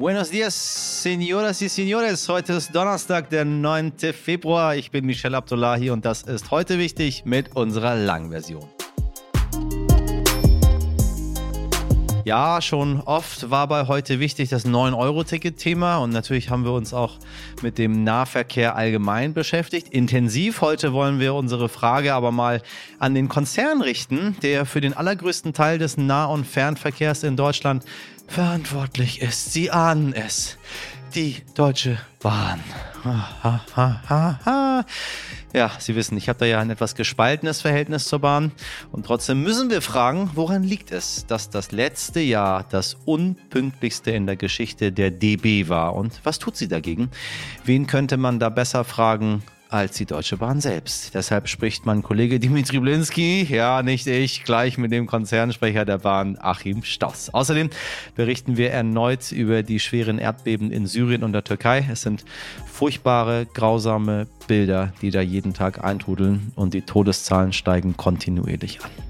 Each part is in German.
Buenos dias, señoras y señores. Heute ist Donnerstag, der 9. Februar. Ich bin Michelle Abdullahi und das ist heute wichtig mit unserer Langversion. Ja, schon oft war bei heute wichtig das 9-Euro-Ticket-Thema und natürlich haben wir uns auch mit dem Nahverkehr allgemein beschäftigt. Intensiv. Heute wollen wir unsere Frage aber mal an den Konzern richten, der für den allergrößten Teil des Nah- und Fernverkehrs in Deutschland verantwortlich ist. Sie ahnen es. Die Deutsche Bahn. Ja, Sie wissen, ich habe da ja ein etwas gespaltenes Verhältnis zur Bahn. Und trotzdem müssen wir fragen, woran liegt es, dass das letzte Jahr das unpünktlichste in der Geschichte der DB war? Und was tut sie dagegen? Wen könnte man da besser fragen als die Deutsche Bahn selbst. Deshalb spricht mein Kollege Dimitri Blinski, ja, nicht ich, gleich mit dem Konzernsprecher der Bahn Achim Stoss. Außerdem berichten wir erneut über die schweren Erdbeben in Syrien und der Türkei. Es sind furchtbare, grausame Bilder, die da jeden Tag eintrudeln und die Todeszahlen steigen kontinuierlich an.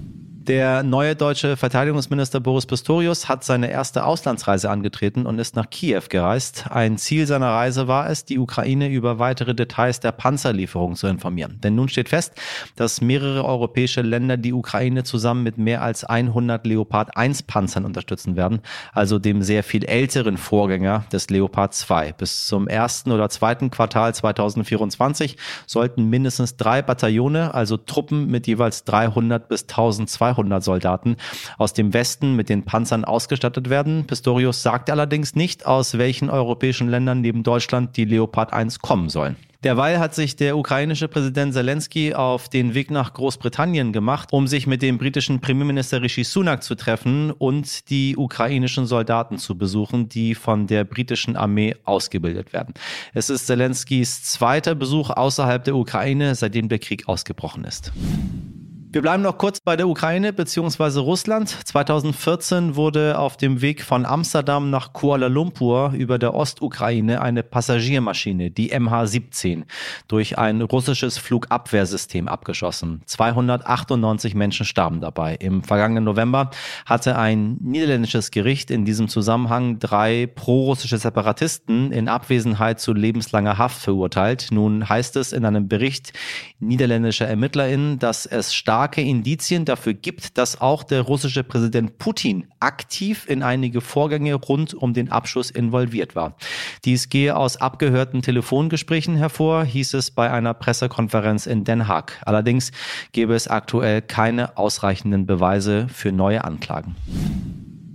Der neue deutsche Verteidigungsminister Boris Pistorius hat seine erste Auslandsreise angetreten und ist nach Kiew gereist. Ein Ziel seiner Reise war es, die Ukraine über weitere Details der Panzerlieferung zu informieren. Denn nun steht fest, dass mehrere europäische Länder die Ukraine zusammen mit mehr als 100 Leopard 1 Panzern unterstützen werden, also dem sehr viel älteren Vorgänger des Leopard 2. Bis zum ersten oder zweiten Quartal 2024 sollten mindestens drei Bataillone, also Truppen mit jeweils 300 bis 1200 200 Soldaten aus dem Westen mit den Panzern ausgestattet werden. Pistorius sagt allerdings nicht, aus welchen europäischen Ländern neben Deutschland die Leopard 1 kommen sollen. Derweil hat sich der ukrainische Präsident Zelensky auf den Weg nach Großbritannien gemacht, um sich mit dem britischen Premierminister Rishi Sunak zu treffen und die ukrainischen Soldaten zu besuchen, die von der britischen Armee ausgebildet werden. Es ist Zelenskys zweiter Besuch außerhalb der Ukraine, seitdem der Krieg ausgebrochen ist. Wir bleiben noch kurz bei der Ukraine bzw. Russland. 2014 wurde auf dem Weg von Amsterdam nach Kuala Lumpur über der Ostukraine eine Passagiermaschine, die MH17, durch ein russisches Flugabwehrsystem abgeschossen. 298 Menschen starben dabei. Im vergangenen November hatte ein niederländisches Gericht in diesem Zusammenhang drei prorussische Separatisten in Abwesenheit zu lebenslanger Haft verurteilt. Nun heißt es in einem Bericht niederländischer ErmittlerInnen, dass es stark starke Indizien dafür gibt, dass auch der russische Präsident Putin aktiv in einige Vorgänge rund um den Abschuss involviert war. Dies gehe aus abgehörten Telefongesprächen hervor, hieß es bei einer Pressekonferenz in Den Haag. Allerdings gäbe es aktuell keine ausreichenden Beweise für neue Anklagen.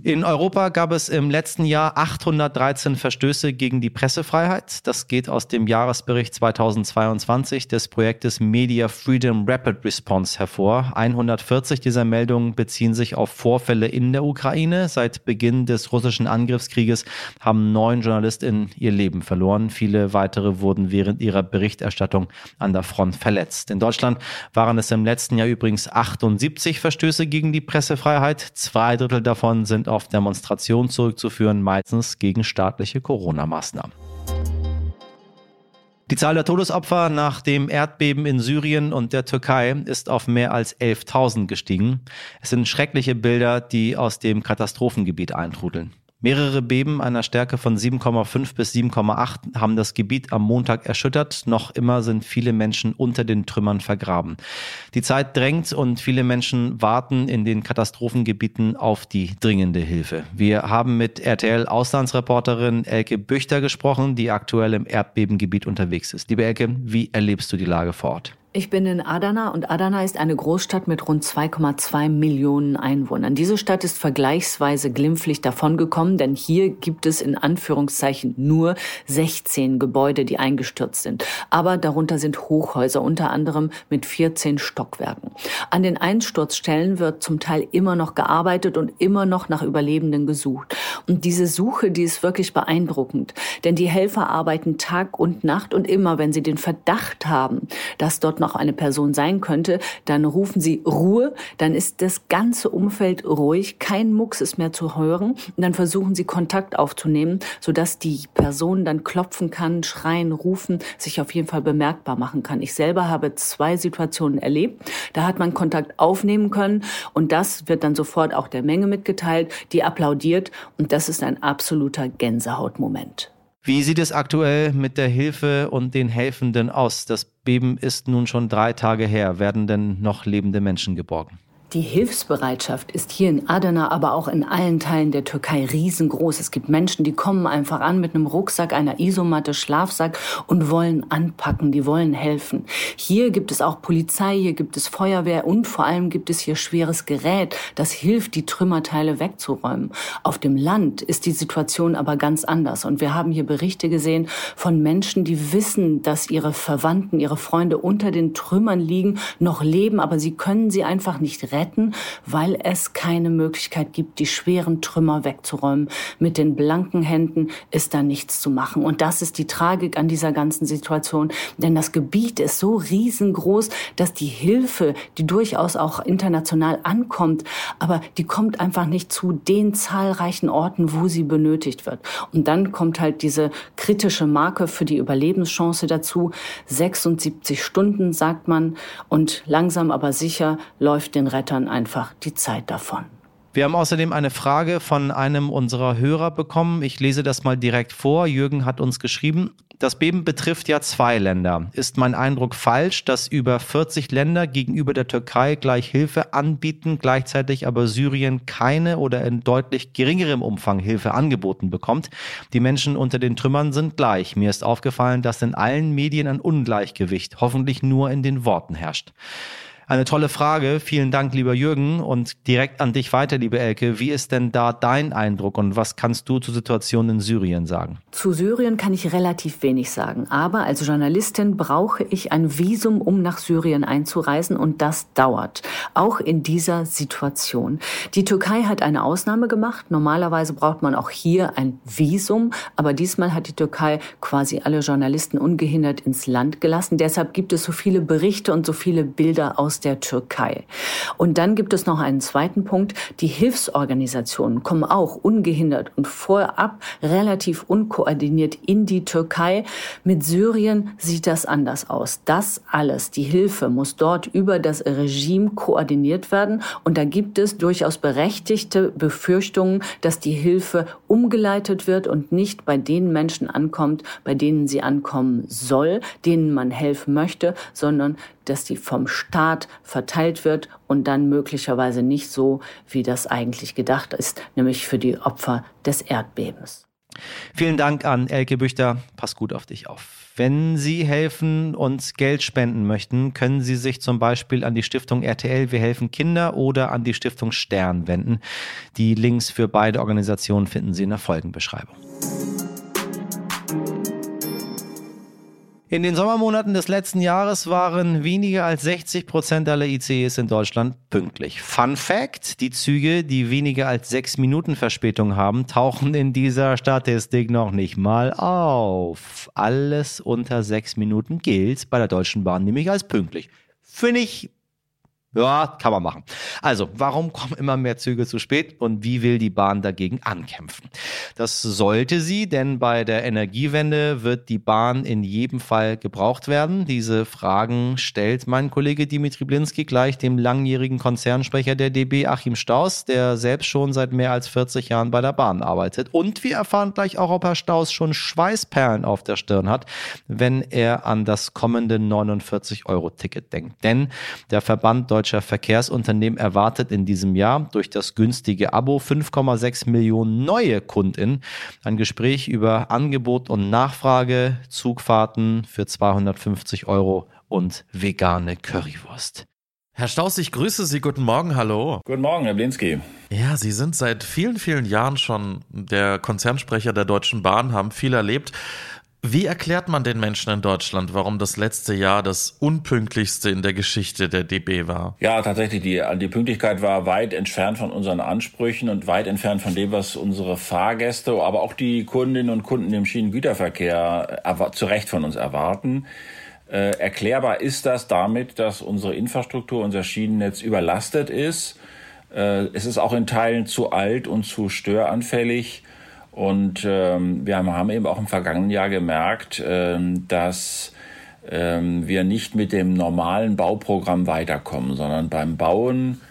In Europa gab es im letzten Jahr 813 Verstöße gegen die Pressefreiheit. Das geht aus dem Jahresbericht 2022 des Projektes Media Freedom Rapid Response hervor. 140 dieser Meldungen beziehen sich auf Vorfälle in der Ukraine. Seit Beginn des russischen Angriffskrieges haben neun JournalistInnen ihr Leben verloren. Viele weitere wurden während ihrer Berichterstattung an der Front verletzt. In Deutschland waren es im letzten Jahr übrigens 78 Verstöße gegen die Pressefreiheit. Zwei Drittel davon sind auf auf Demonstrationen zurückzuführen, meistens gegen staatliche Corona-Maßnahmen. Die Zahl der Todesopfer nach dem Erdbeben in Syrien und der Türkei ist auf mehr als 11.000 gestiegen. Es sind schreckliche Bilder, die aus dem Katastrophengebiet eintrudeln. Mehrere Beben einer Stärke von 7,5 bis 7,8 haben das Gebiet am Montag erschüttert. Noch immer sind viele Menschen unter den Trümmern vergraben. Die Zeit drängt und viele Menschen warten in den Katastrophengebieten auf die dringende Hilfe. Wir haben mit RTL-Auslandsreporterin Elke Büchter gesprochen, die aktuell im Erdbebengebiet unterwegs ist. Liebe Elke, wie erlebst du die Lage vor Ort? Ich bin in Adana und Adana ist eine Großstadt mit rund 2,2 Millionen Einwohnern. Diese Stadt ist vergleichsweise glimpflich davongekommen, denn hier gibt es in Anführungszeichen nur 16 Gebäude, die eingestürzt sind. Aber darunter sind Hochhäuser, unter anderem mit 14 Stockwerken. An den Einsturzstellen wird zum Teil immer noch gearbeitet und immer noch nach Überlebenden gesucht. Und diese Suche, die ist wirklich beeindruckend. Denn die Helfer arbeiten Tag und Nacht und immer, wenn sie den Verdacht haben, dass dort noch eine Person sein könnte, dann rufen sie Ruhe, dann ist das ganze Umfeld ruhig, kein Mucks ist mehr zu hören und dann versuchen sie Kontakt aufzunehmen, sodass die Person dann klopfen kann, schreien, rufen, sich auf jeden Fall bemerkbar machen kann. Ich selber habe zwei Situationen erlebt. Da hat man Kontakt aufnehmen können und das wird dann sofort auch der Menge mitgeteilt, die applaudiert und das ist ein absoluter Gänsehautmoment. Wie sieht es aktuell mit der Hilfe und den Helfenden aus? Das Beben ist nun schon drei Tage her. Werden denn noch lebende Menschen geborgen? Die Hilfsbereitschaft ist hier in Adana, aber auch in allen Teilen der Türkei riesengroß. Es gibt Menschen, die kommen einfach an mit einem Rucksack, einer Isomatte, Schlafsack und wollen anpacken, die wollen helfen. Hier gibt es auch Polizei, hier gibt es Feuerwehr und vor allem gibt es hier schweres Gerät, das hilft, die Trümmerteile wegzuräumen. Auf dem Land ist die Situation aber ganz anders und wir haben hier Berichte gesehen von Menschen, die wissen, dass ihre Verwandten, ihre Freunde unter den Trümmern liegen, noch leben, aber sie können sie einfach nicht retten retten, weil es keine Möglichkeit gibt, die schweren Trümmer wegzuräumen. Mit den blanken Händen ist da nichts zu machen. Und das ist die Tragik an dieser ganzen Situation. Denn das Gebiet ist so riesengroß, dass die Hilfe, die durchaus auch international ankommt, aber die kommt einfach nicht zu den zahlreichen Orten, wo sie benötigt wird. Und dann kommt halt diese kritische Marke für die Überlebenschance dazu. 76 Stunden, sagt man. Und langsam aber sicher läuft den Retter Rettern einfach die Zeit davon. Wir haben außerdem eine Frage von einem unserer Hörer bekommen. Ich lese das mal direkt vor. Jürgen hat uns geschrieben, das Beben betrifft ja zwei Länder. Ist mein Eindruck falsch, dass über 40 Länder gegenüber der Türkei gleich Hilfe anbieten, gleichzeitig aber Syrien keine oder in deutlich geringerem Umfang Hilfe angeboten bekommt? Die Menschen unter den Trümmern sind gleich. Mir ist aufgefallen, dass in allen Medien ein Ungleichgewicht, hoffentlich nur in den Worten herrscht. Eine tolle Frage. Vielen Dank, lieber Jürgen. Und direkt an dich weiter, liebe Elke. Wie ist denn da dein Eindruck und was kannst du zur Situation in Syrien sagen? Zu Syrien kann ich relativ wenig sagen. Aber als Journalistin brauche ich ein Visum, um nach Syrien einzureisen. Und das dauert. Auch in dieser Situation. Die Türkei hat eine Ausnahme gemacht. Normalerweise braucht man auch hier ein Visum. Aber diesmal hat die Türkei quasi alle Journalisten ungehindert ins Land gelassen. Deshalb gibt es so viele Berichte und so viele Bilder aus der Türkei. Und dann gibt es noch einen zweiten Punkt. Die Hilfsorganisationen kommen auch ungehindert und vorab relativ unkoordiniert in die Türkei. Mit Syrien sieht das anders aus. Das alles, die Hilfe muss dort über das Regime koordiniert werden. Und da gibt es durchaus berechtigte Befürchtungen, dass die Hilfe umgeleitet wird und nicht bei den Menschen ankommt, bei denen sie ankommen soll, denen man helfen möchte, sondern dass die vom Staat verteilt wird und dann möglicherweise nicht so, wie das eigentlich gedacht ist, nämlich für die Opfer des Erdbebens. Vielen Dank an Elke Büchter. Pass gut auf dich auf. Wenn Sie helfen und Geld spenden möchten, können Sie sich zum Beispiel an die Stiftung RTL Wir helfen Kinder oder an die Stiftung Stern wenden. Die Links für beide Organisationen finden Sie in der Folgenbeschreibung. In den Sommermonaten des letzten Jahres waren weniger als 60 Prozent aller ICEs in Deutschland pünktlich. Fun Fact, die Züge, die weniger als sechs Minuten Verspätung haben, tauchen in dieser Statistik noch nicht mal auf. Alles unter sechs Minuten gilt bei der Deutschen Bahn nämlich als pünktlich. Finde ich ja, kann man machen. Also, warum kommen immer mehr Züge zu spät und wie will die Bahn dagegen ankämpfen? Das sollte sie, denn bei der Energiewende wird die Bahn in jedem Fall gebraucht werden. Diese Fragen stellt mein Kollege Dimitri Blinski gleich dem langjährigen Konzernsprecher der DB Achim Staus, der selbst schon seit mehr als 40 Jahren bei der Bahn arbeitet. Und wir erfahren gleich auch, ob Herr Staus schon Schweißperlen auf der Stirn hat, wenn er an das kommende 49-Euro-Ticket denkt. Denn der Verband Deutscher deutscher Verkehrsunternehmen erwartet in diesem Jahr durch das günstige Abo 5,6 Millionen neue KundInnen. Ein Gespräch über Angebot und Nachfrage, Zugfahrten für 250 Euro und vegane Currywurst. Herr Staus, ich grüße Sie. Guten Morgen, hallo. Guten Morgen, Herr Blinski. Ja, Sie sind seit vielen, vielen Jahren schon der Konzernsprecher der Deutschen Bahn, haben viel erlebt. Wie erklärt man den Menschen in Deutschland, warum das letzte Jahr das unpünktlichste in der Geschichte der DB war? Ja, tatsächlich, die, die Pünktlichkeit war weit entfernt von unseren Ansprüchen und weit entfernt von dem, was unsere Fahrgäste, aber auch die Kundinnen und Kunden im Schienengüterverkehr zu Recht von uns erwarten. Äh, erklärbar ist das damit, dass unsere Infrastruktur, unser Schienennetz überlastet ist. Äh, es ist auch in Teilen zu alt und zu störanfällig. Und ähm, wir haben eben auch im vergangenen Jahr gemerkt, ähm, dass ähm, wir nicht mit dem normalen Bauprogramm weiterkommen, sondern beim Bauen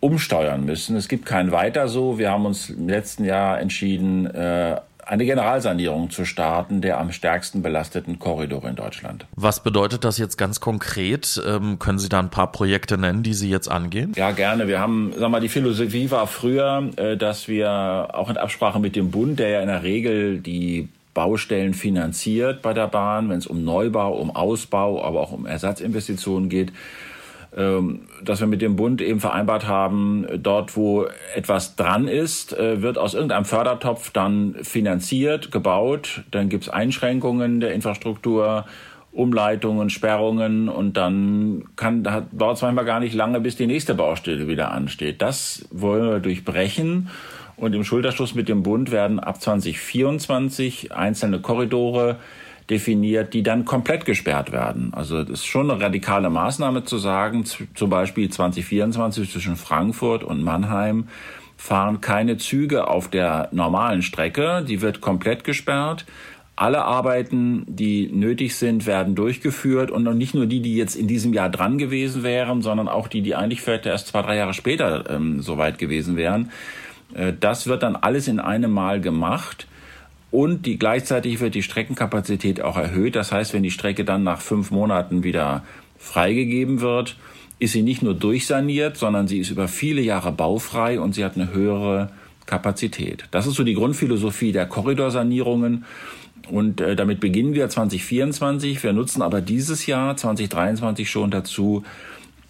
umsteuern müssen. Es gibt kein Weiter so. Wir haben uns im letzten Jahr entschieden, äh, eine Generalsanierung zu starten der am stärksten belasteten Korridore in Deutschland. Was bedeutet das jetzt ganz konkret? Ähm, können Sie da ein paar Projekte nennen, die Sie jetzt angehen? Ja, gerne. Wir haben, sag mal, die Philosophie war früher, äh, dass wir auch in Absprache mit dem Bund, der ja in der Regel die Baustellen finanziert bei der Bahn, wenn es um Neubau, um Ausbau, aber auch um Ersatzinvestitionen geht, dass wir mit dem Bund eben vereinbart haben, dort wo etwas dran ist, äh, wird aus irgendeinem Fördertopf dann finanziert, gebaut, dann gibt es Einschränkungen der Infrastruktur, Umleitungen, Sperrungen und dann kann, da dauert es manchmal gar nicht lange, bis die nächste Baustelle wieder ansteht. Das wollen wir durchbrechen und im Schulterschluss mit dem Bund werden ab 2024 einzelne Korridore definiert, die dann komplett gesperrt werden. Also das ist schon eine radikale Maßnahme zu sagen, zum Beispiel 2024 zwischen Frankfurt und Mannheim fahren keine Züge auf der normalen Strecke, die wird komplett gesperrt. Alle Arbeiten, die nötig sind, werden durchgeführt und nicht nur die, die jetzt in diesem Jahr dran gewesen wären, sondern auch die, die eigentlich vielleicht erst zwei, drei Jahre später ähm, soweit gewesen wären. Äh, das wird dann alles in einem Mal gemacht und die, gleichzeitig wird die Streckenkapazität auch erhöht. Das heißt, wenn die Strecke dann nach fünf Monaten wieder freigegeben wird, ist sie nicht nur durchsaniert, sondern sie ist über viele Jahre baufrei und sie hat eine höhere Kapazität. Das ist so die Grundphilosophie der Korridorsanierungen. Und äh, damit beginnen wir 2024. Wir nutzen aber dieses Jahr 2023 schon dazu,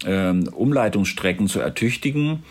ähm, Umleitungsstrecken zu ertüchtigen.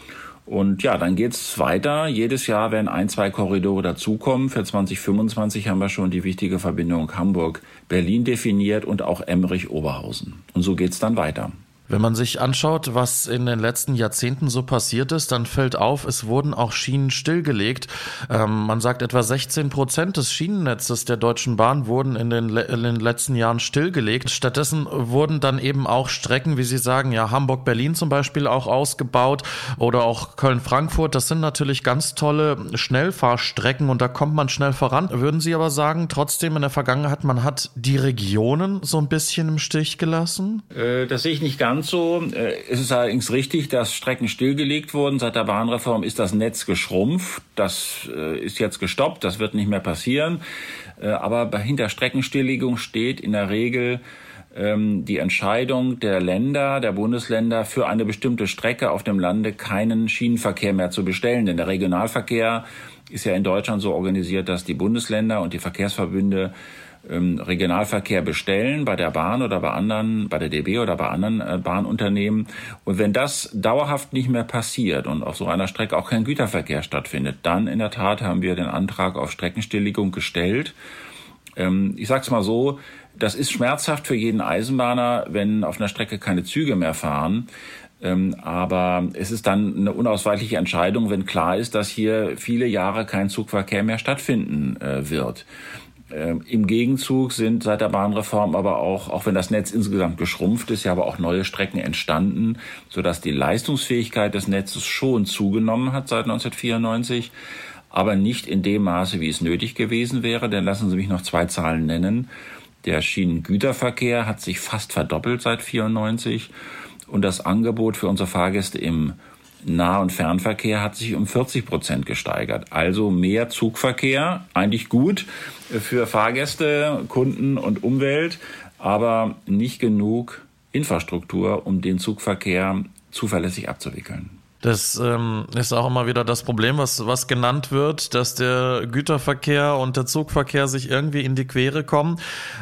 Und ja, dann geht's weiter. Jedes Jahr werden ein, zwei Korridore dazukommen. Für 2025 haben wir schon die wichtige Verbindung Hamburg-Berlin definiert und auch Emmerich-Oberhausen. Und so geht's dann weiter. Wenn man sich anschaut, was in den letzten Jahrzehnten so passiert ist, dann fällt auf, es wurden auch Schienen stillgelegt. Ähm, man sagt, etwa 16 Prozent des Schienennetzes der Deutschen Bahn wurden in den, in den, letzten Jahren stillgelegt. Stattdessen wurden dann eben auch Strecken, wie Sie sagen, ja, Hamburg-Berlin zum Beispiel auch ausgebaut oder auch Köln-Frankfurt. Das sind natürlich ganz tolle Schnellfahrstrecken und da kommt man schnell voran. Würden Sie aber sagen, trotzdem in der Vergangenheit, man hat die Regionen so ein bisschen im Stich gelassen? Äh, das sehe ich nicht ganz ganz so. Äh, es ist allerdings richtig, dass Strecken stillgelegt wurden. Seit der Bahnreform ist das Netz geschrumpft. Das äh, ist jetzt gestoppt. Das wird nicht mehr passieren. Äh, aber hinter Streckenstilllegung steht in der Regel ähm, die Entscheidung der Länder, der Bundesländer für eine bestimmte Strecke auf dem Lande keinen Schienenverkehr mehr zu bestellen. Denn der Regionalverkehr ist ja in Deutschland so organisiert, dass die Bundesländer und die Verkehrsverbünde ähm, Regionalverkehr bestellen bei der Bahn oder bei anderen, bei der DB oder bei anderen äh, Bahnunternehmen. Und wenn das dauerhaft nicht mehr passiert und auf so einer Strecke auch kein Güterverkehr stattfindet, dann in der Tat haben wir den Antrag auf Streckenstilllegung gestellt. Ähm, ich sage es mal so, das ist schmerzhaft für jeden Eisenbahner, wenn auf einer Strecke keine Züge mehr fahren. Ähm, aber es ist dann eine unausweichliche Entscheidung, wenn klar ist, dass hier viele Jahre kein Zugverkehr mehr stattfinden äh, wird. Ähm, Im Gegenzug sind seit der Bahnreform aber auch, auch wenn das Netz insgesamt geschrumpft ist, ja aber auch neue Strecken entstanden, sodass die Leistungsfähigkeit des Netzes schon zugenommen hat seit 1994, aber nicht in dem Maße, wie es nötig gewesen wäre. Denn lassen Sie mich noch zwei Zahlen nennen. Der Schienengüterverkehr hat sich fast verdoppelt seit 94 und das Angebot für unsere Fahrgäste im Nah- und Fernverkehr hat sich um 40 Prozent gesteigert. Also mehr Zugverkehr, eigentlich gut für Fahrgäste, Kunden und Umwelt, aber nicht genug Infrastruktur, um den Zugverkehr zuverlässig abzuwickeln. Das ähm, ist auch immer wieder das Problem, was, was genannt wird, dass der Güterverkehr und der Zugverkehr sich irgendwie in die Quere kommen.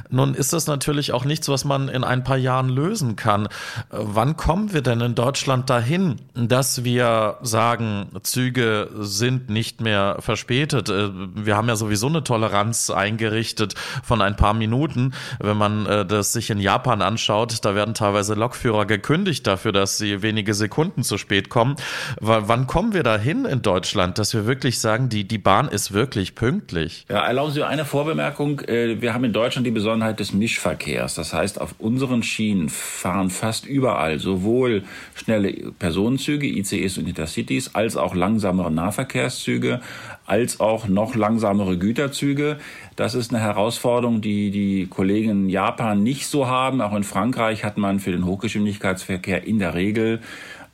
Nun ist das natürlich auch nichts, was man in ein paar Jahren lösen kann. Wann kommen wir denn in Deutschland dahin, dass wir sagen, Züge sind nicht mehr verspätet? Äh, wir haben ja sowieso eine Toleranz eingerichtet von ein paar Minuten. Wenn man äh, das sich in Japan anschaut, da werden teilweise Lokführer gekündigt dafür, dass sie wenige Sekunden zu spät kommen. Wann kommen wir dahin in Deutschland, dass wir wirklich sagen, die, die Bahn ist wirklich pünktlich? Ja, erlauben Sie eine Vorbemerkung. Äh, wir haben in Deutschland die Besonderheit des Mischverkehrs. Das heißt, auf unseren Schienen fahren fast überall sowohl schnelle Personenzüge, ICEs und Intercities, als auch langsamere Nahverkehrszüge, als auch noch langsamere Güterzüge. Das ist eine Herausforderung, die die Kollegen in Japan nicht so haben. Auch in Frankreich hat man für den Hochgeschwindigkeitsverkehr in der Regel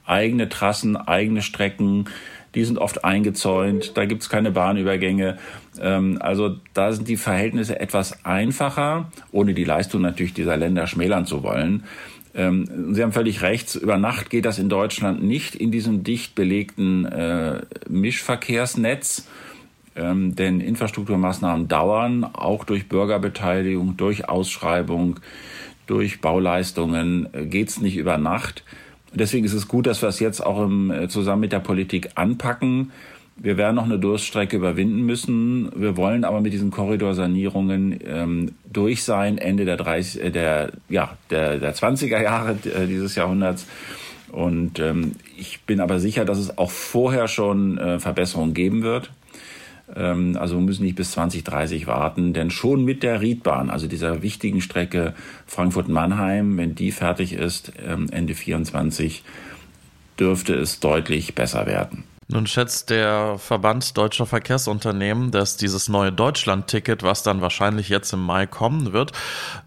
eigene Trassen, eigene Strecken. Die sind oft eingezäunt, da gibt's keine Bahnübergänge. Ähm, also da sind die Verhältnisse etwas einfacher, ohne die Leistung natürlich dieser Länder schmälern zu wollen. Ähm, Sie haben völlig recht, über Nacht geht das in Deutschland nicht in diesem dicht belegten äh, Mischverkehrsnetz. Ähm, denn Infrastrukturmaßnahmen dauern, auch durch Bürgerbeteiligung, durch Ausschreibung, durch Bauleistungen äh, geht's nicht über Nacht. Deswegen ist es gut, dass wir es jetzt auch im, äh, zusammen mit der Politik anpacken. Wir werden noch eine Durststrecke überwinden müssen. Wir wollen aber mit diesen Korridorsanierungen ähm, durch sein, Ende der 30, äh, der, ja, der, der 20er Jahre äh, dieses Jahrhunderts. Und ähm, ich bin aber sicher, dass es auch vorher schon äh, Verbesserungen geben wird. Ähm, also müssen nicht bis 2030 warten, denn schon mit der Riedbahn, also dieser wichtigen Strecke Frankfurt-Mannheim, wenn die fertig ist, ähm, Ende 24, dürfte es deutlich besser werden. Nun schätzt der Verband deutscher Verkehrsunternehmen, dass dieses neue Deutschland-Ticket, was dann wahrscheinlich jetzt im Mai kommen wird,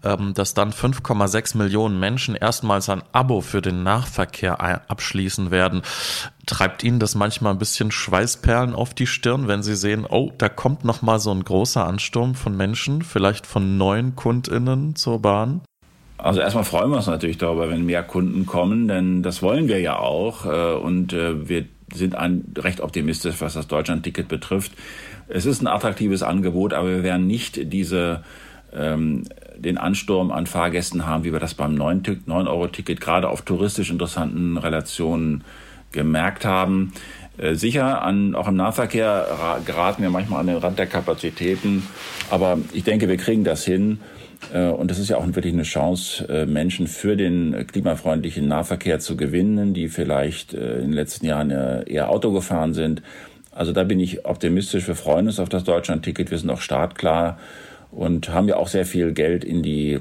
ähm, dass dann 5,6 Millionen Menschen erstmals ein Abo für den Nahverkehr abschließen werden. Treibt Ihnen das manchmal ein bisschen Schweißperlen auf die Stirn, wenn Sie sehen, oh, da kommt noch mal so ein großer Ansturm von Menschen, vielleicht von neuen KundInnen zur Bahn? Also erstmal freuen wir uns natürlich darüber, wenn mehr Kunden kommen, denn das wollen wir ja auch äh, und äh, wir sind ein, recht optimistisch, was das Deutschland-Ticket betrifft. Es ist ein attraktives Angebot, aber wir werden nicht diese ähm, den Ansturm an Fahrgästen haben, wie wir das beim 9-Euro-Ticket gerade auf touristisch interessanten Relationen gemerkt haben. Äh, sicher, an, auch im Nahverkehr geraten wir manchmal an den Rand der Kapazitäten, aber ich denke, wir kriegen das hin. Äh, und das ist ja auch wirklich eine Chance, äh, Menschen für den klimafreundlichen Nahverkehr zu gewinnen, die vielleicht äh, in den letzten Jahren eher Auto gefahren sind. Also da bin ich optimistisch. Wir freuen uns auf das Deutschland-Ticket. Wir sind auch startklar und haben ja auch sehr viel Geld in die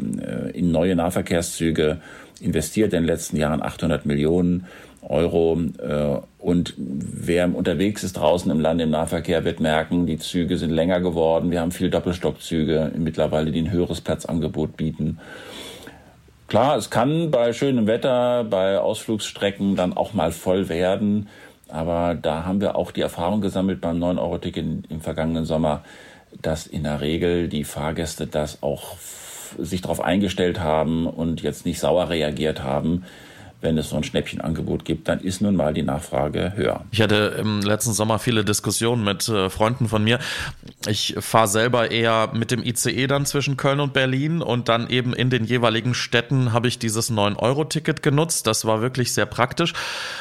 in neue Nahverkehrszüge investiert in den letzten Jahren 800 Millionen. Euro. Äh, und wer unterwegs ist draußen im Land im Nahverkehr, wird merken, die Züge sind länger geworden. Wir haben viel Doppelstockzüge mittlerweile, die ein höheres Platzangebot bieten. Klar, es kann bei schönem Wetter, bei Ausflugsstrecken dann auch mal voll werden. Aber da haben wir auch die Erfahrung gesammelt beim 9-Euro-Ticket im vergangenen Sommer, dass in der Regel die Fahrgäste das auch sich darauf eingestellt haben und jetzt nicht sauer reagiert haben wenn es so ein Schnäppchenangebot gibt, dann ist nun mal die Nachfrage höher. Ich hatte im letzten Sommer viele Diskussionen mit äh, Freunden von mir. Ich fahre selber eher mit dem ICE dann zwischen Köln und Berlin und dann eben in den jeweiligen Städten habe ich dieses 9-Euro-Ticket genutzt. Das war wirklich sehr praktisch.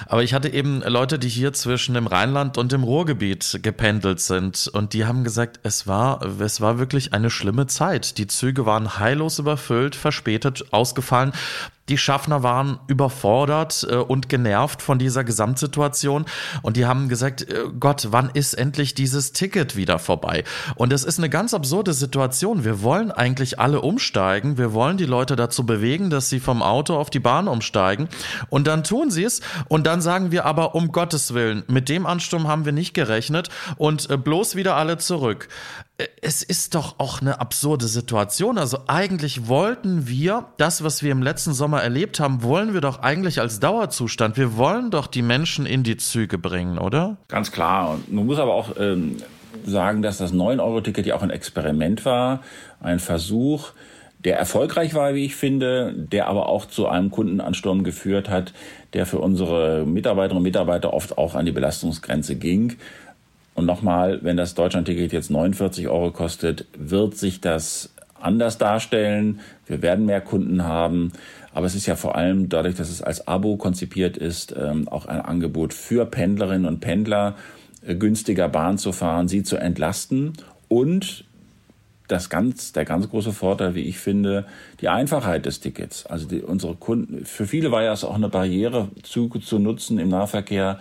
Aber ich hatte eben Leute, die hier zwischen dem Rheinland und dem Ruhrgebiet gependelt sind und die haben gesagt, es war, es war wirklich eine schlimme Zeit. Die Züge waren heillos überfüllt, verspätet, ausgefallen. Die Schaffner waren überfordert äh, und genervt von dieser Gesamtsituation und die haben gesagt, äh, Gott, wann ist endlich dieses Ticket wieder vorbei? Und es ist eine ganz absurde Situation. Wir wollen eigentlich alle umsteigen. Wir wollen die Leute dazu bewegen, dass sie vom Auto auf die Bahn umsteigen. Und dann tun sie es. Und dann sagen wir aber, um Gottes Willen, mit dem Ansturm haben wir nicht gerechnet und äh, bloß wieder alle zurück es ist doch auch eine absurde Situation. Also eigentlich wollten wir das, was wir im letzten Sommer erlebt haben, wollen wir doch eigentlich als Dauerzustand. Wir wollen doch die Menschen in die Züge bringen, oder? Ganz klar. Und man muss aber auch ähm, sagen, dass das 9-Euro-Ticket ja auch ein Experiment war, ein Versuch, der erfolgreich war, wie ich finde, der aber auch zu einem Kundenansturm geführt hat, der für unsere Mitarbeiterinnen und Mitarbeiter oft auch an die Belastungsgrenze ging. Und nochmal, wenn das Deutschlandticket jetzt 49 Euro kostet, wird sich das anders darstellen. Wir werden mehr Kunden haben. Aber es ist ja vor allem dadurch, dass es als Abo konzipiert ist, ähm, auch ein Angebot für Pendlerinnen und Pendler, äh, günstiger Bahn zu fahren, sie zu entlasten und das ganz, der ganz große Vorteil, wie ich finde, die Einfachheit des Tickets. Also die, unsere Kunden, für viele war ja es auch eine Barriere, Züge zu nutzen im Nahverkehr,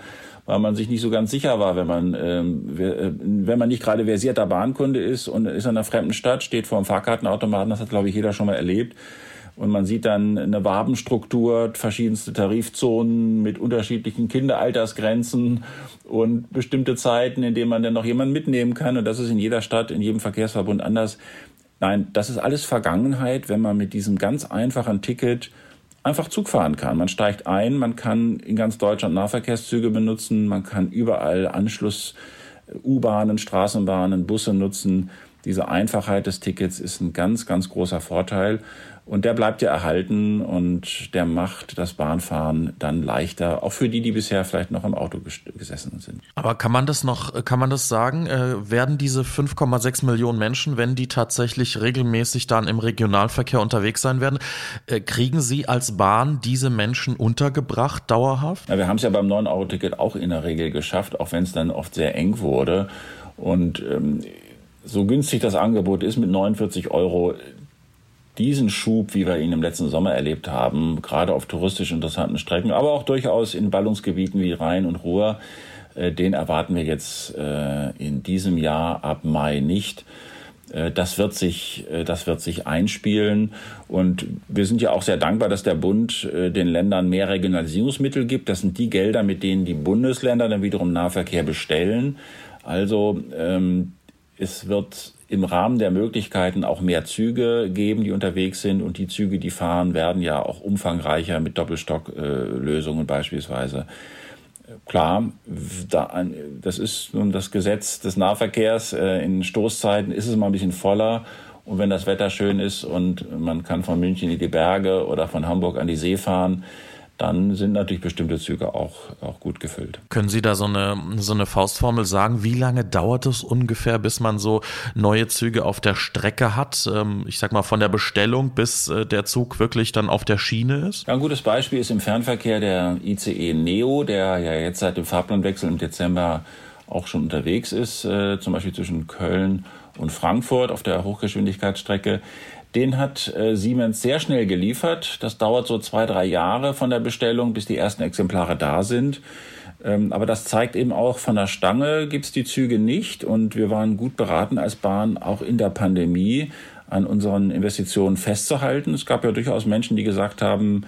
weil man sich nicht so ganz sicher war, wenn man, ähm, äh, wenn man nicht gerade versierter Bahnkunde ist und ist in einer fremden Stadt, steht vor einem Fahrkartenautomaten, das hat, glaube ich, jeder schon mal erlebt und man sieht dann eine Wabenstruktur, verschiedenste Tarifzonen mit unterschiedlichen Kinderaltersgrenzen und bestimmte Zeiten, in denen man dann noch jemanden mitnehmen kann. Und das ist in jeder Stadt, in jedem Verkehrsverbund anders. Nein, das ist alles Vergangenheit, wenn man mit diesem ganz einfachen Ticket einfach Zug fahren kann. Man steigt ein, man kann in ganz Deutschland Nahverkehrszüge benutzen, man kann überall Anschluss U-Bahnen, Straßenbahnen, Busse nutzen. Diese Einfachheit des Tickets ist ein ganz, ganz großer Vorteil. Und der bleibt ja erhalten und der macht das Bahnfahren dann leichter, auch für die, die bisher vielleicht noch im Auto gesessen sind. Aber kann man das noch, kann man das sagen? Äh, werden diese 5,6 Millionen Menschen, wenn die tatsächlich regelmäßig dann im Regionalverkehr unterwegs sein werden, äh, kriegen sie als Bahn diese Menschen untergebracht, dauerhaft? Ja, wir haben es ja beim 9-Euro-Ticket auch in der Regel geschafft, auch wenn es dann oft sehr eng wurde. Und ähm, so günstig das Angebot ist mit 49 Euro, diesen Schub, wie wir ihn im letzten Sommer erlebt haben, gerade auf touristisch interessanten Strecken, aber auch durchaus in Ballungsgebieten wie Rhein und Ruhr, äh, den erwarten wir jetzt äh, in diesem Jahr ab Mai nicht. Äh, das wird sich, das wird sich einspielen. Und wir sind ja auch sehr dankbar, dass der Bund den Ländern mehr Regionalisierungsmittel gibt. Das sind die Gelder, mit denen die Bundesländer dann wiederum Nahverkehr bestellen. Also ähm, es wird im Rahmen der Möglichkeiten auch mehr Züge geben, die unterwegs sind. Und die Züge, die fahren, werden ja auch umfangreicher mit Doppelstocklösungen beispielsweise. Klar, das ist nun das Gesetz des Nahverkehrs. Äh, in Stoßzeiten ist es mal ein bisschen voller. Und wenn das Wetter schön ist und man kann von München in die Berge oder von Hamburg an die See fahren, dann sind natürlich bestimmte Züge auch, auch gut gefüllt. Können Sie da so eine, so eine Faustformel sagen? Wie lange dauert es ungefähr, bis man so neue Züge auf der Strecke hat? Ähm, ich sag mal von der Bestellung bis äh, der Zug wirklich dann auf der Schiene ist? Ja, ein gutes Beispiel ist im Fernverkehr der ICE Neo, der ja jetzt seit dem Fahrplanwechsel im Dezember auch schon unterwegs ist, äh, zum Beispiel zwischen Köln und Frankfurt auf der Hochgeschwindigkeitsstrecke. Den hat äh, Siemens sehr schnell geliefert. Das dauert so zwei, drei Jahre von der Bestellung, bis die ersten Exemplare da sind. Ähm, aber das zeigt eben auch, von der Stange gibt's die Züge nicht. Und wir waren gut beraten als Bahn, auch in der Pandemie an unseren Investitionen festzuhalten. Es gab ja durchaus Menschen, die gesagt haben,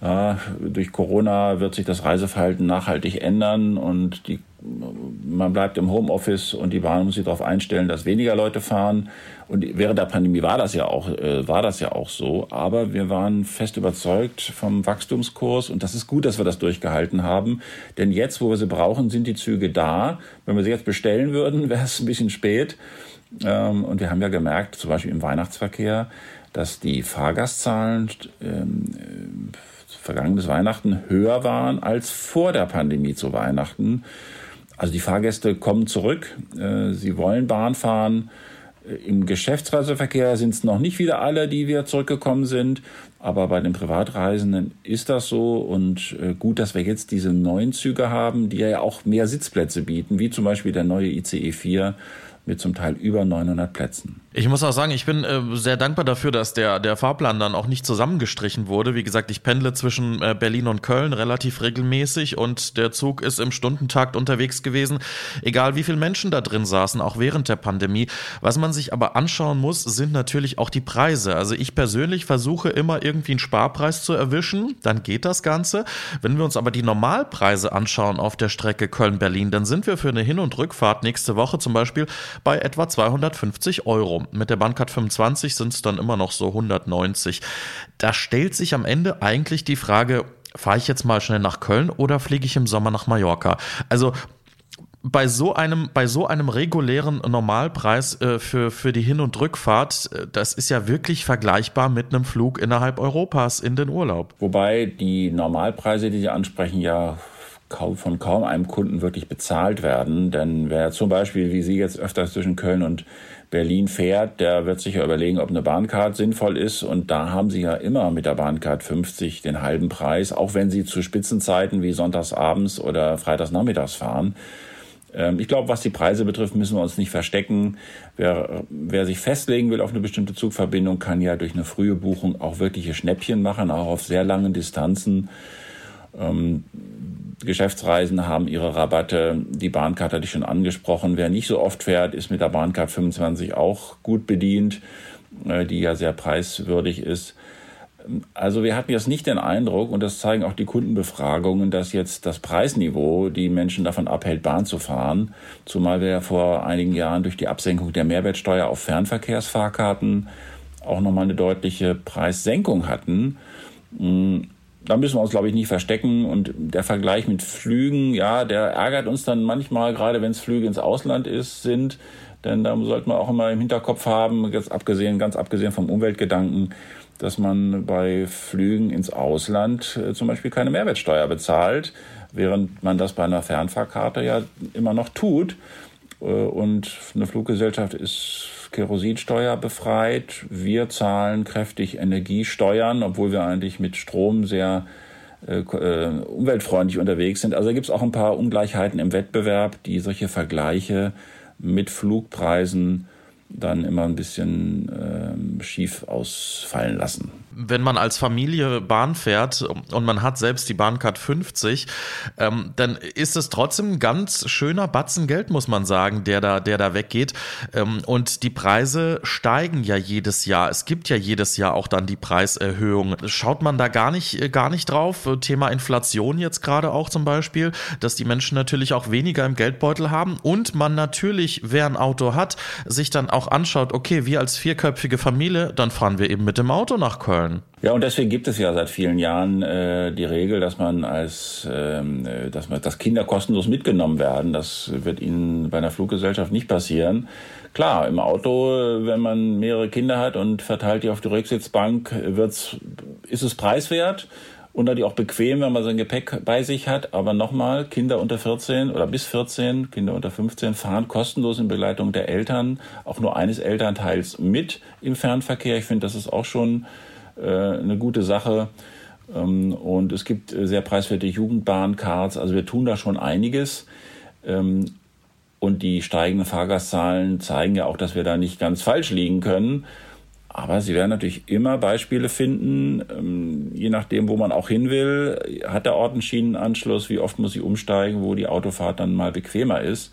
ja, durch Corona wird sich das Reiseverhalten nachhaltig ändern und die, man bleibt im Homeoffice und die Bahn muss sich darauf einstellen, dass weniger Leute fahren. Und während der Pandemie war das ja auch, äh, war das ja auch so. Aber wir waren fest überzeugt vom Wachstumskurs und das ist gut, dass wir das durchgehalten haben. Denn jetzt, wo wir sie brauchen, sind die Züge da. Wenn wir sie jetzt bestellen würden, wäre es ein bisschen spät. Ähm, und wir haben ja gemerkt, zum Beispiel im Weihnachtsverkehr, dass die Fahrgastzahlen ähm, vergangenes Weihnachten höher waren als vor der Pandemie zu Weihnachten. Also die Fahrgäste kommen zurück, äh, sie wollen Bahn fahren. Äh, Im Geschäftsreiseverkehr sind es noch nicht wieder alle, die wieder zurückgekommen sind, aber bei den Privatreisenden ist das so und äh, gut, dass wir jetzt diese neuen Züge haben, die ja auch mehr Sitzplätze bieten, wie zum Beispiel der neue ICE 4 mit zum Teil über 900 Plätzen. Ich muss auch sagen, ich bin äh, sehr dankbar dafür, dass der, der Fahrplan dann auch nicht zusammengestrichen wurde. Wie gesagt, ich pendle zwischen äh, Berlin und Köln relativ regelmäßig und der Zug ist im Stundentakt unterwegs gewesen, egal wie viele Menschen da drin saßen, auch während der Pandemie. Was man sich aber anschauen muss, sind natürlich auch die Preise. Also ich persönlich versuche immer irgendwie einen Sparpreis zu erwischen, dann geht das Ganze. Wenn wir uns aber die Normalpreise anschauen auf der Strecke Köln-Berlin, dann sind wir für eine Hin- und Rückfahrt nächste Woche zum Beispiel bei etwa 250 Euro. Mit der Bahncard 25 sind es dann immer noch so 190. Da stellt sich am Ende eigentlich die Frage, fahre ich jetzt mal schnell nach Köln oder fliege ich im Sommer nach Mallorca? Also bei so einem, bei so einem regulären Normalpreis äh, für, für die Hin- und Rückfahrt, äh, das ist ja wirklich vergleichbar mit einem Flug innerhalb Europas in den Urlaub. Wobei die Normalpreise, die Sie ansprechen, ja kaum, von kaum einem Kunden wirklich bezahlt werden. Denn wer zum Beispiel, wie Sie jetzt öfters zwischen Köln und Berlin fährt, der wird sich ja überlegen, ob eine Bahncard sinnvoll ist. Und da haben Sie ja immer mit der Bahncard 50 den halben Preis, auch wenn Sie zu Spitzenzeiten wie sonntagsabends oder freitagsnachmittags fahren. Ähm, ich glaube, was die Preise betrifft, müssen wir uns nicht verstecken. Wer, wer sich festlegen will auf eine bestimmte Zugverbindung, kann ja durch eine frühe Buchung auch wirkliche Schnäppchen machen, auch auf sehr langen Distanzen. Ähm, Geschäftsreisen haben ihre Rabatte. Die Bahncard hatte ich schon angesprochen. Wer nicht so oft fährt, ist mit der Bahncard 25 auch gut bedient, äh, die ja sehr preiswürdig ist. Also wir hatten jetzt nicht den Eindruck, und das zeigen auch die Kundenbefragungen, dass jetzt das Preisniveau die Menschen davon abhält, Bahn zu fahren. Zumal wir ja vor einigen Jahren durch die Absenkung der Mehrwertsteuer auf Fernverkehrsfahrkarten auch nochmal eine deutliche Preissenkung hatten. Da müssen wir uns, glaube ich, nicht verstecken. Und der Vergleich mit Flügen, ja, der ärgert uns dann manchmal, gerade wenn es Flüge ins Ausland ist, sind. Denn da sollte man auch immer im Hinterkopf haben, ganz abgesehen, ganz abgesehen vom Umweltgedanken, dass man bei Flügen ins Ausland äh, zum Beispiel keine Mehrwertsteuer bezahlt, während man das bei einer Fernfahrkarte ja immer noch tut. Äh, und eine Fluggesellschaft ist Kerosinsteuer befreit. Wir zahlen kräftig Energiesteuern, obwohl wir eigentlich mit Strom sehr äh, äh umweltfreundlich unterwegs sind. Also gibt es auch ein paar Ungleichheiten im Wettbewerb, die solche Vergleiche mit Flugpreisen dann immer ein bisschen äh, schief ausfallen lassen wenn man als Familie Bahn fährt und man hat selbst die Bahncard 50, ähm, dann ist es trotzdem ein ganz schöner Batzen Geld, muss man sagen, der da, der da weggeht. Ähm, und die Preise steigen ja jedes Jahr. Es gibt ja jedes Jahr auch dann die Preiserhöhung. Schaut man da gar nicht, gar nicht drauf? Thema Inflation jetzt gerade auch zum Beispiel, dass die Menschen natürlich auch weniger im Geldbeutel haben und man natürlich, wer ein Auto hat, sich dann auch anschaut, okay, wir als vierköpfige Familie, dann fahren wir eben mit dem Auto nach Köln wollen. Ja, und deswegen gibt es ja seit vielen Jahren äh, die Regel, dass man als, ähm, äh, dass man, dass Kinder kostenlos mitgenommen werden. Das wird Ihnen bei einer Fluggesellschaft nicht passieren. Klar, im Auto, wenn man mehrere Kinder hat und verteilt die auf die Rücksitzbank, wird's, ist es preiswert und natürlich auch bequem, wenn man sein Gepäck bei sich hat. Aber nochmal, Kinder unter 14 oder bis 14, Kinder unter 15 fahren kostenlos in Begleitung der Eltern, auch nur eines Elternteils mit im Fernverkehr. Ich finde, das ist auch schon äh, eine gute Sache. Ähm, und es gibt äh, sehr preiswerte Jugendbahncards. Also wir tun da schon einiges. Ähm, und die steigenden Fahrgastzahlen zeigen ja auch, dass wir da nicht ganz falsch liegen können. Aber Sie werden natürlich immer Beispiele finden, ähm, je nachdem, wo man auch hin will. Hat der Ort einen Schienenanschluss? Wie oft muss ich umsteigen, wo die Autofahrt dann mal bequemer ist?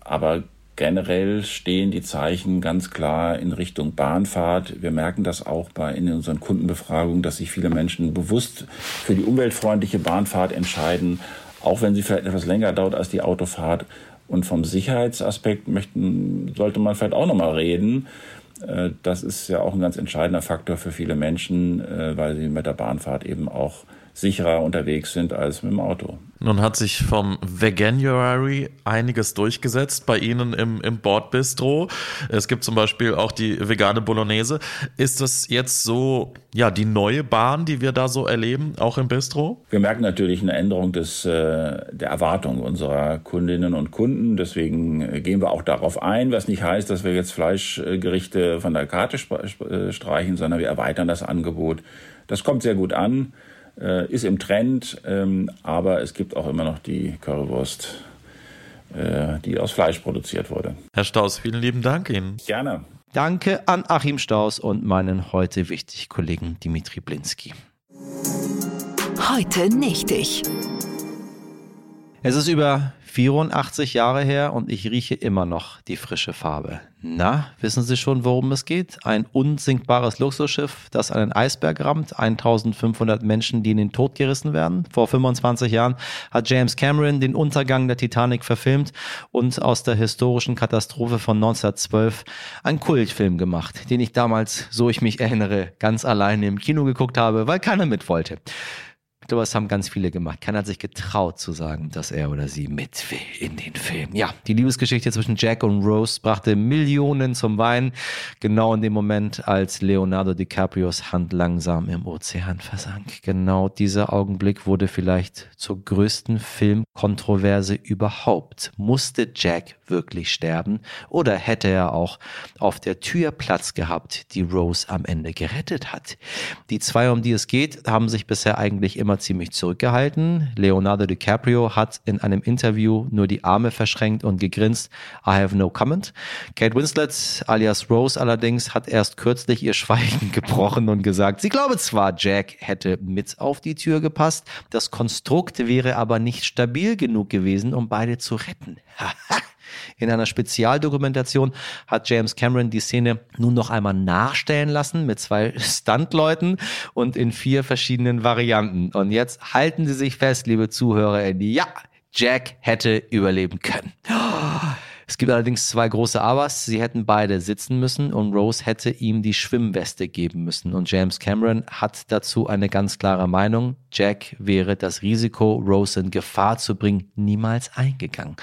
Aber Generell stehen die Zeichen ganz klar in Richtung Bahnfahrt. Wir merken das auch bei in unseren Kundenbefragungen, dass sich viele Menschen bewusst für die umweltfreundliche Bahnfahrt entscheiden, auch wenn sie vielleicht etwas länger dauert als die Autofahrt. Und vom Sicherheitsaspekt möchten, sollte man vielleicht auch nochmal reden. Äh, das ist ja auch ein ganz entscheidender Faktor für viele Menschen, äh, weil sie mit der Bahnfahrt eben auch sicherer unterwegs sind als mit dem Auto. Nun hat sich vom Veganuary einiges durchgesetzt bei Ihnen im, im Bordbistro. Es gibt zum Beispiel auch die vegane Bolognese. Ist das jetzt so, ja, die neue Bahn, die wir da so erleben, auch im Bistro? Wir merken natürlich eine Änderung des, äh, der Erwartung unserer Kundinnen und Kunden. Deswegen äh, gehen wir auch darauf ein, was nicht heißt, dass wir jetzt Fleischgerichte von der Karte äh, streichen, sondern wir erweitern das Angebot. Das kommt sehr gut an äh, ist im Trend, ähm, aber es gibt auch immer noch die Currywurst, äh, die aus Fleisch produziert wurde. Herr Staus, vielen lieben Dank Ihnen. Gerne. Danke an Achim Staus und meinen heute wichtigen Kollegen Dimitri Blinski. Heute nicht ich. Es ist über 84 Jahre her und ich rieche immer noch die frische Farbe. Na, wissen Sie schon, worum es geht? Ein unsinkbares Luxusschiff, das einen Eisberg rammt, 1500 Menschen, die in den Tod gerissen werden. Vor 25 Jahren hat James Cameron den Untergang der Titanic verfilmt und aus der historischen Katastrophe von 1912 einen Kultfilm gemacht, den ich damals, so ich mich erinnere, ganz alleine im Kino geguckt habe, weil keiner mit wollte. Glaube, das haben ganz viele gemacht. Keiner hat sich getraut zu sagen, dass er oder sie mit will in den Film. Ja, die Liebesgeschichte zwischen Jack und Rose brachte Millionen zum Weinen. Genau in dem Moment, als Leonardo DiCaprios Hand langsam im Ozean versank. Genau dieser Augenblick wurde vielleicht zur größten Filmkontroverse überhaupt. Musste Jack wirklich sterben oder hätte er auch auf der Tür Platz gehabt, die Rose am Ende gerettet hat? Die zwei, um die es geht, haben sich bisher eigentlich immer ziemlich zurückgehalten. Leonardo DiCaprio hat in einem Interview nur die Arme verschränkt und gegrinst. I have no comment. Kate Winslet alias Rose allerdings hat erst kürzlich ihr Schweigen gebrochen und gesagt, sie glaube zwar, Jack hätte mit auf die Tür gepasst, das Konstrukt wäre aber nicht stabil genug gewesen, um beide zu retten. In einer Spezialdokumentation hat James Cameron die Szene nun noch einmal nachstellen lassen mit zwei Stuntleuten und in vier verschiedenen Varianten. Und jetzt halten Sie sich fest, liebe Zuhörer, ja, Jack hätte überleben können. Es gibt allerdings zwei große Abers. Sie hätten beide sitzen müssen und Rose hätte ihm die Schwimmweste geben müssen. Und James Cameron hat dazu eine ganz klare Meinung. Jack wäre das Risiko, Rose in Gefahr zu bringen, niemals eingegangen.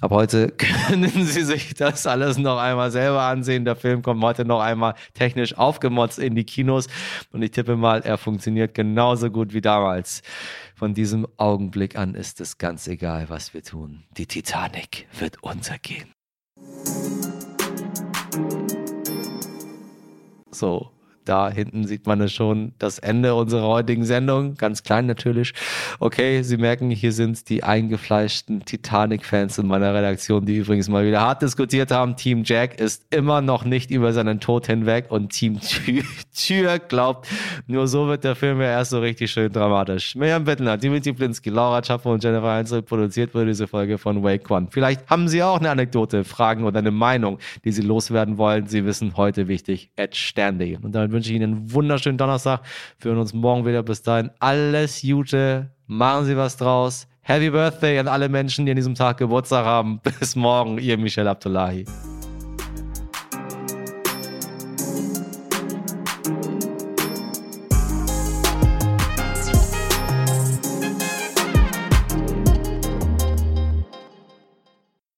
Ab heute können Sie sich das alles noch einmal selber ansehen. Der Film kommt heute noch einmal technisch aufgemotzt in die Kinos. Und ich tippe mal, er funktioniert genauso gut wie damals. Von diesem Augenblick an ist es ganz egal, was wir tun. Die Titanic wird untergehen. So, da hinten sieht man es schon, das Ende unserer heutigen Sendung. Ganz klein natürlich. Okay, Sie merken, hier sind die eingefleischten Titanic-Fans in meiner Redaktion, die übrigens mal wieder hart diskutiert haben. Team Jack ist immer noch nicht über seinen Tod hinweg und Team Tür glaubt, nur so wird der Film ja erst so richtig schön dramatisch. Miriam Bittner, Dimitri Blinski, Laura Schaffer und Jennifer Einzel produziert wurde diese Folge von Wake One. Vielleicht haben Sie auch eine Anekdote, Fragen oder eine Meinung, die Sie loswerden wollen. Sie wissen heute wichtig, at stern.de. Und damit wünsche ich Ihnen einen wunderschönen Donnerstag. Wir hören uns morgen wieder. Bis dahin alles Gute. Machen Sie was draus. Happy Birthday an alle Menschen, die an diesem Tag Geburtstag haben. Bis morgen, Ihr Michel Abdullahi.